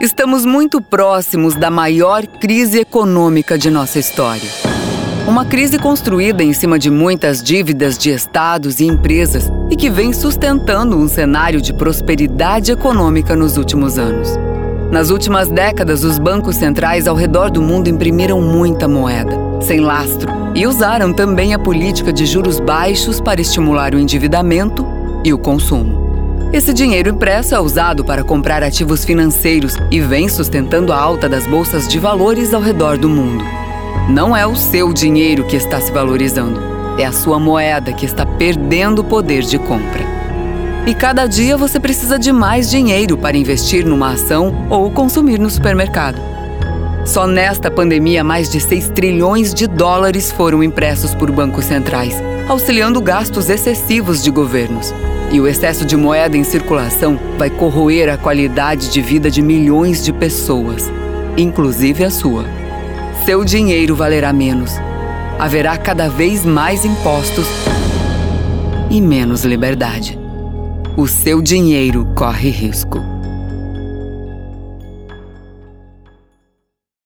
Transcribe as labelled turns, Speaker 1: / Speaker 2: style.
Speaker 1: Estamos muito próximos da maior crise econômica de nossa história. Uma crise construída em cima de muitas dívidas de estados e empresas e que vem sustentando um cenário de prosperidade econômica nos últimos anos. Nas últimas décadas, os bancos centrais ao redor do mundo imprimiram muita moeda, sem lastro, e usaram também a política de juros baixos para estimular o endividamento e o consumo. Esse dinheiro impresso é usado para comprar ativos financeiros e vem sustentando a alta das bolsas de valores ao redor do mundo. Não é o seu dinheiro que está se valorizando, é a sua moeda que está perdendo o poder de compra. E cada dia você precisa de mais dinheiro para investir numa ação ou consumir no supermercado. Só nesta pandemia, mais de 6 trilhões de dólares foram impressos por bancos centrais, auxiliando gastos excessivos de governos. E o excesso de moeda em circulação vai corroer a qualidade de vida de milhões de pessoas, inclusive a sua. Seu dinheiro valerá menos. Haverá cada vez mais impostos e menos liberdade. O seu dinheiro corre risco.